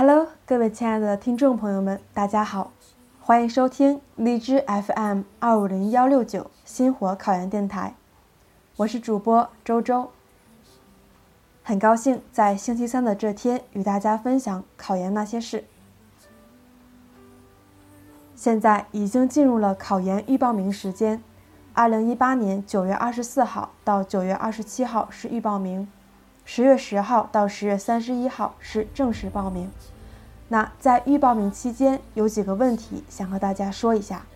Hello，各位亲爱的听众朋友们，大家好，欢迎收听荔枝 FM 二五零幺六九星火考研电台，我是主播周周。很高兴在星期三的这天与大家分享考研那些事。现在已经进入了考研预报名时间，二零一八年九月二十四号到九月二十七号是预报名。十月十号到十月三十一号是正式报名。那在预报名期间，有几个问题想和大家说一下。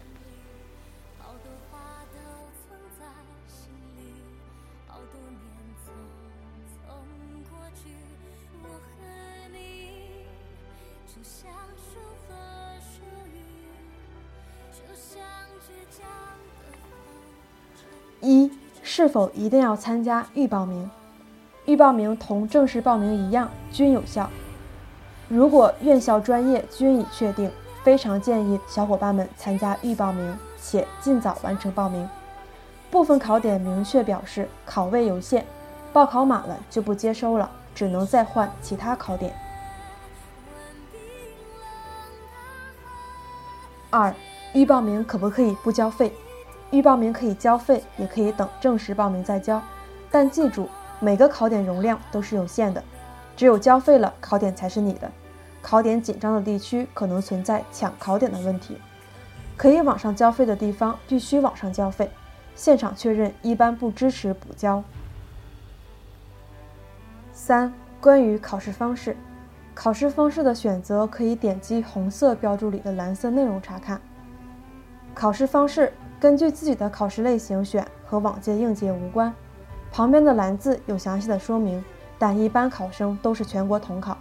一，是否一定要参加预报名？预报名同正式报名一样，均有效。如果院校专业均已确定，非常建议小伙伴们参加预报名，且尽早完成报名。部分考点明确表示考位有限，报考满了就不接收了，只能再换其他考点。二，预报名可不可以不交费？预报名可以交费，也可以等正式报名再交，但记住。每个考点容量都是有限的，只有交费了，考点才是你的。考点紧张的地区可能存在抢考点的问题，可以网上交费的地方必须网上交费，现场确认一般不支持补交。三、关于考试方式，考试方式的选择可以点击红色标注里的蓝色内容查看。考试方式根据自己的考试类型选，和往届应届无关。旁边的蓝字有详细的说明，但一般考生都是全国统考。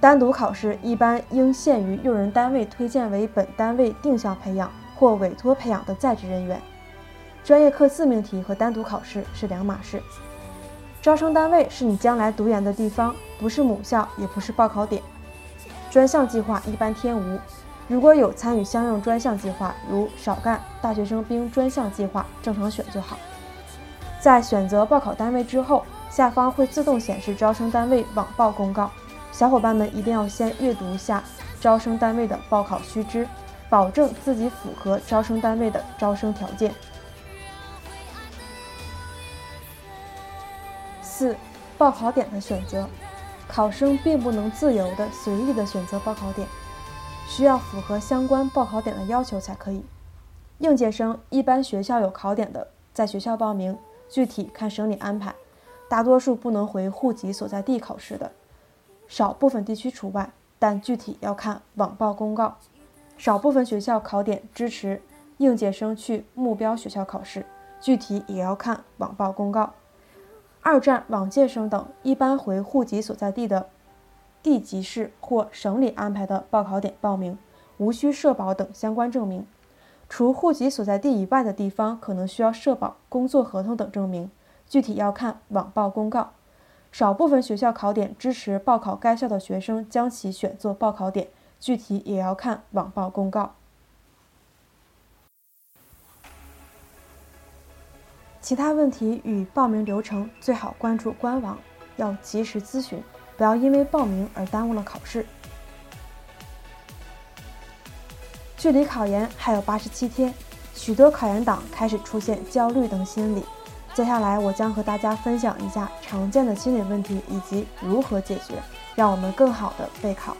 单独考试一般应限于用人单位推荐为本单位定向培养或委托培养的在职人员。专业课自命题和单独考试是两码事。招生单位是你将来读研的地方，不是母校，也不是报考点。专项计划一般天无，如果有参与相应专项计划，如少干、大学生兵专项计划，正常选就好。在选择报考单位之后，下方会自动显示招生单位网报公告。小伙伴们一定要先阅读一下招生单位的报考须知，保证自己符合招生单位的招生条件。四、报考点的选择，考生并不能自由的、随意的选择报考点，需要符合相关报考点的要求才可以。应届生一般学校有考点的，在学校报名。具体看省里安排，大多数不能回户籍所在地考试的，少部分地区除外，但具体要看网报公告。少部分学校考点支持应届生去目标学校考试，具体也要看网报公告。二战往届生等一般回户籍所在地的地级市或省里安排的报考点报名，无需社保等相关证明。除户籍所在地以外的地方，可能需要社保、工作合同等证明，具体要看网报公告。少部分学校考点支持报考该校的学生将其选作报考点，具体也要看网报公告。其他问题与报名流程，最好关注官网，要及时咨询，不要因为报名而耽误了考试。距离考研还有八十七天，许多考研党开始出现焦虑等心理。接下来，我将和大家分享一下常见的心理问题以及如何解决，让我们更好的备考。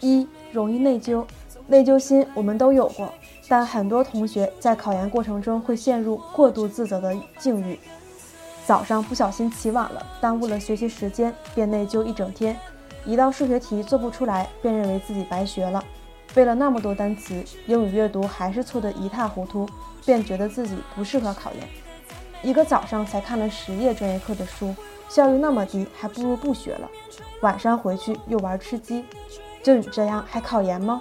一，容易内疚，内疚心我们都有过。但很多同学在考研过程中会陷入过度自责的境遇，早上不小心起晚了，耽误了学习时间，便内疚一整天；一道数学题做不出来，便认为自己白学了；背了那么多单词，英语阅读还是错得一塌糊涂，便觉得自己不适合考研；一个早上才看了十页专业课的书，效率那么低，还不如不学了；晚上回去又玩吃鸡，就你这样还考研吗？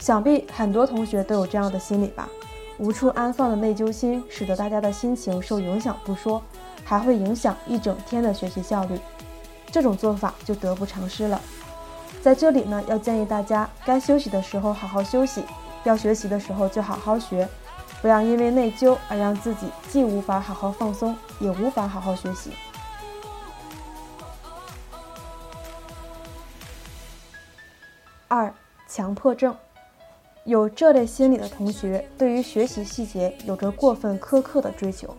想必很多同学都有这样的心理吧，无处安放的内疚心，使得大家的心情受影响不说，还会影响一整天的学习效率。这种做法就得不偿失了。在这里呢，要建议大家，该休息的时候好好休息，要学习的时候就好好学，不要因为内疚而让自己既无法好好放松，也无法好好学习。二、强迫症，有这类心理的同学，对于学习细节有着过分苛刻的追求，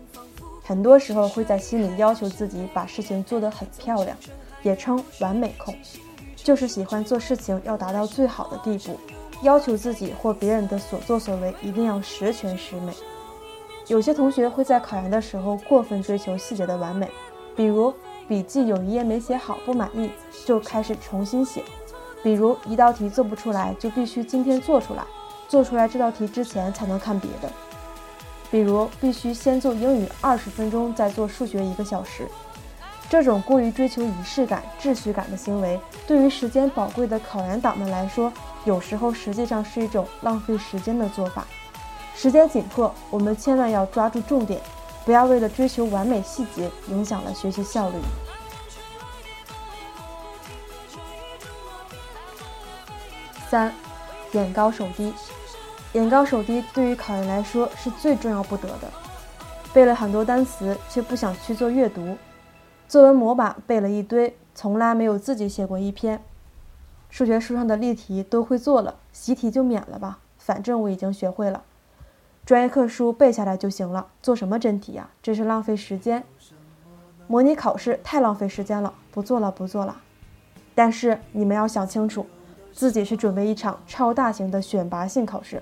很多时候会在心里要求自己把事情做得很漂亮，也称完美控，就是喜欢做事情要达到最好的地步，要求自己或别人的所作所为一定要十全十美。有些同学会在考研的时候过分追求细节的完美，比如笔记有一页没写好不满意，就开始重新写。比如一道题做不出来，就必须今天做出来，做出来这道题之前才能看别的。比如必须先做英语二十分钟，再做数学一个小时。这种过于追求仪式感、秩序感的行为，对于时间宝贵的考研党们来说，有时候实际上是一种浪费时间的做法。时间紧迫，我们千万要抓住重点，不要为了追求完美细节，影响了学习效率。三，眼高手低，眼高手低对于考研来说是最重要不得的。背了很多单词，却不想去做阅读；作文模板背了一堆，从来没有自己写过一篇。数学书上的例题都会做了，习题就免了吧，反正我已经学会了。专业课书背下来就行了，做什么真题呀？真是浪费时间。模拟考试太浪费时间了，不做了，不做了。但是你们要想清楚。自己是准备一场超大型的选拔性考试，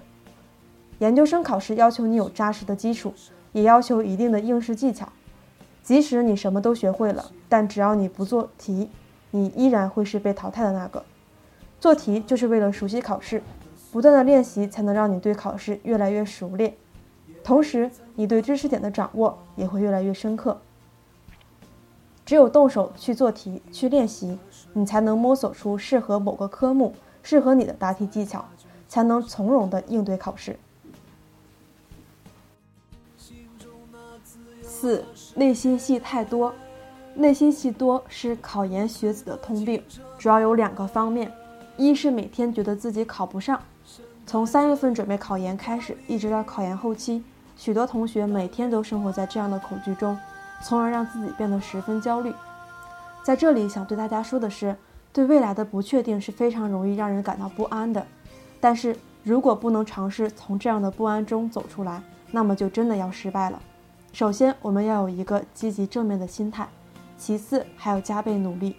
研究生考试要求你有扎实的基础，也要求一定的应试技巧。即使你什么都学会了，但只要你不做题，你依然会是被淘汰的那个。做题就是为了熟悉考试，不断的练习才能让你对考试越来越熟练，同时你对知识点的掌握也会越来越深刻。只有动手去做题、去练习，你才能摸索出适合某个科目、适合你的答题技巧，才能从容的应对考试。四、内心戏太多，内心戏多是考研学子的通病，主要有两个方面：一是每天觉得自己考不上，从三月份准备考研开始，一直到考研后期，许多同学每天都生活在这样的恐惧中。从而让自己变得十分焦虑。在这里，想对大家说的是，对未来的不确定是非常容易让人感到不安的。但是如果不能尝试从这样的不安中走出来，那么就真的要失败了。首先，我们要有一个积极正面的心态；其次，还要加倍努力。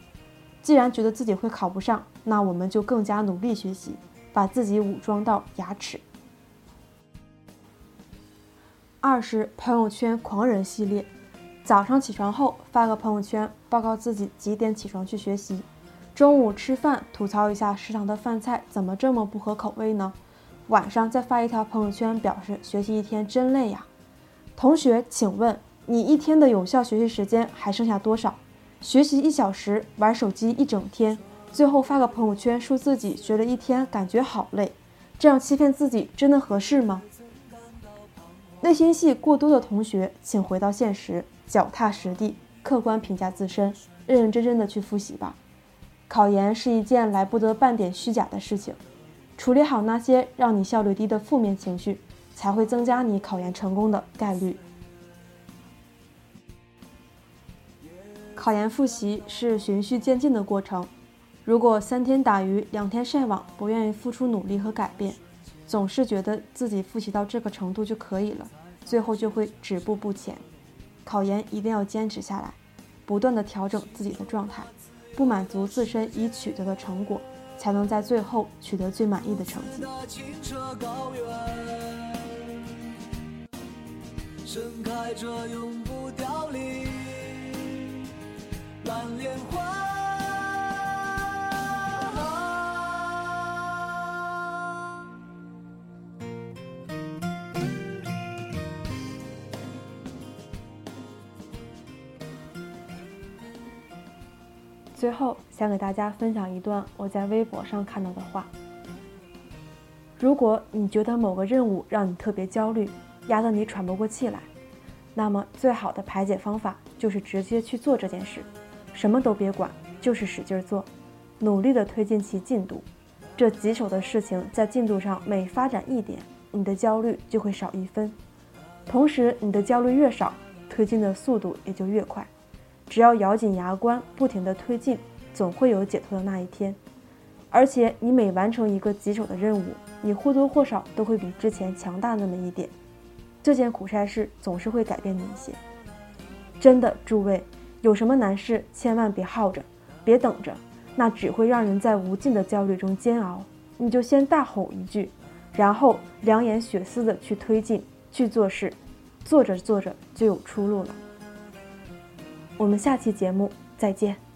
既然觉得自己会考不上，那我们就更加努力学习，把自己武装到牙齿。二是朋友圈狂人系列。早上起床后发个朋友圈，报告自己几点起床去学习；中午吃饭吐槽一下食堂的饭菜怎么这么不合口味呢？晚上再发一条朋友圈，表示学习一天真累呀。同学，请问你一天的有效学习时间还剩下多少？学习一小时，玩手机一整天，最后发个朋友圈说自己学了一天，感觉好累，这样欺骗自己真的合适吗？内心戏过多的同学，请回到现实。脚踏实地，客观评价自身，认认真真的去复习吧。考研是一件来不得半点虚假的事情，处理好那些让你效率低的负面情绪，才会增加你考研成功的概率。考研复习是循序渐进的过程，如果三天打鱼两天晒网，不愿意付出努力和改变，总是觉得自己复习到这个程度就可以了，最后就会止步不前。考研一定要坚持下来，不断的调整自己的状态，不满足自身已取得的成果，才能在最后取得最满意的成绩。盛开着永不凋零蓝莲花。最后，想给大家分享一段我在微博上看到的话：如果你觉得某个任务让你特别焦虑，压得你喘不过气来，那么最好的排解方法就是直接去做这件事，什么都别管，就是使劲做。努力地推进其进度。这棘手的事情在进度上每发展一点，你的焦虑就会少一分。同时，你的焦虑越少，推进的速度也就越快。只要咬紧牙关，不停地推进，总会有解脱的那一天。而且，你每完成一个棘手的任务，你或多或少都会比之前强大那么一点。这件苦差事总是会改变你一些。真的，诸位，有什么难事，千万别耗着，别等着。那只会让人在无尽的焦虑中煎熬。你就先大吼一句，然后两眼血丝的去推进去做事，做着做着就有出路了。我们下期节目再见。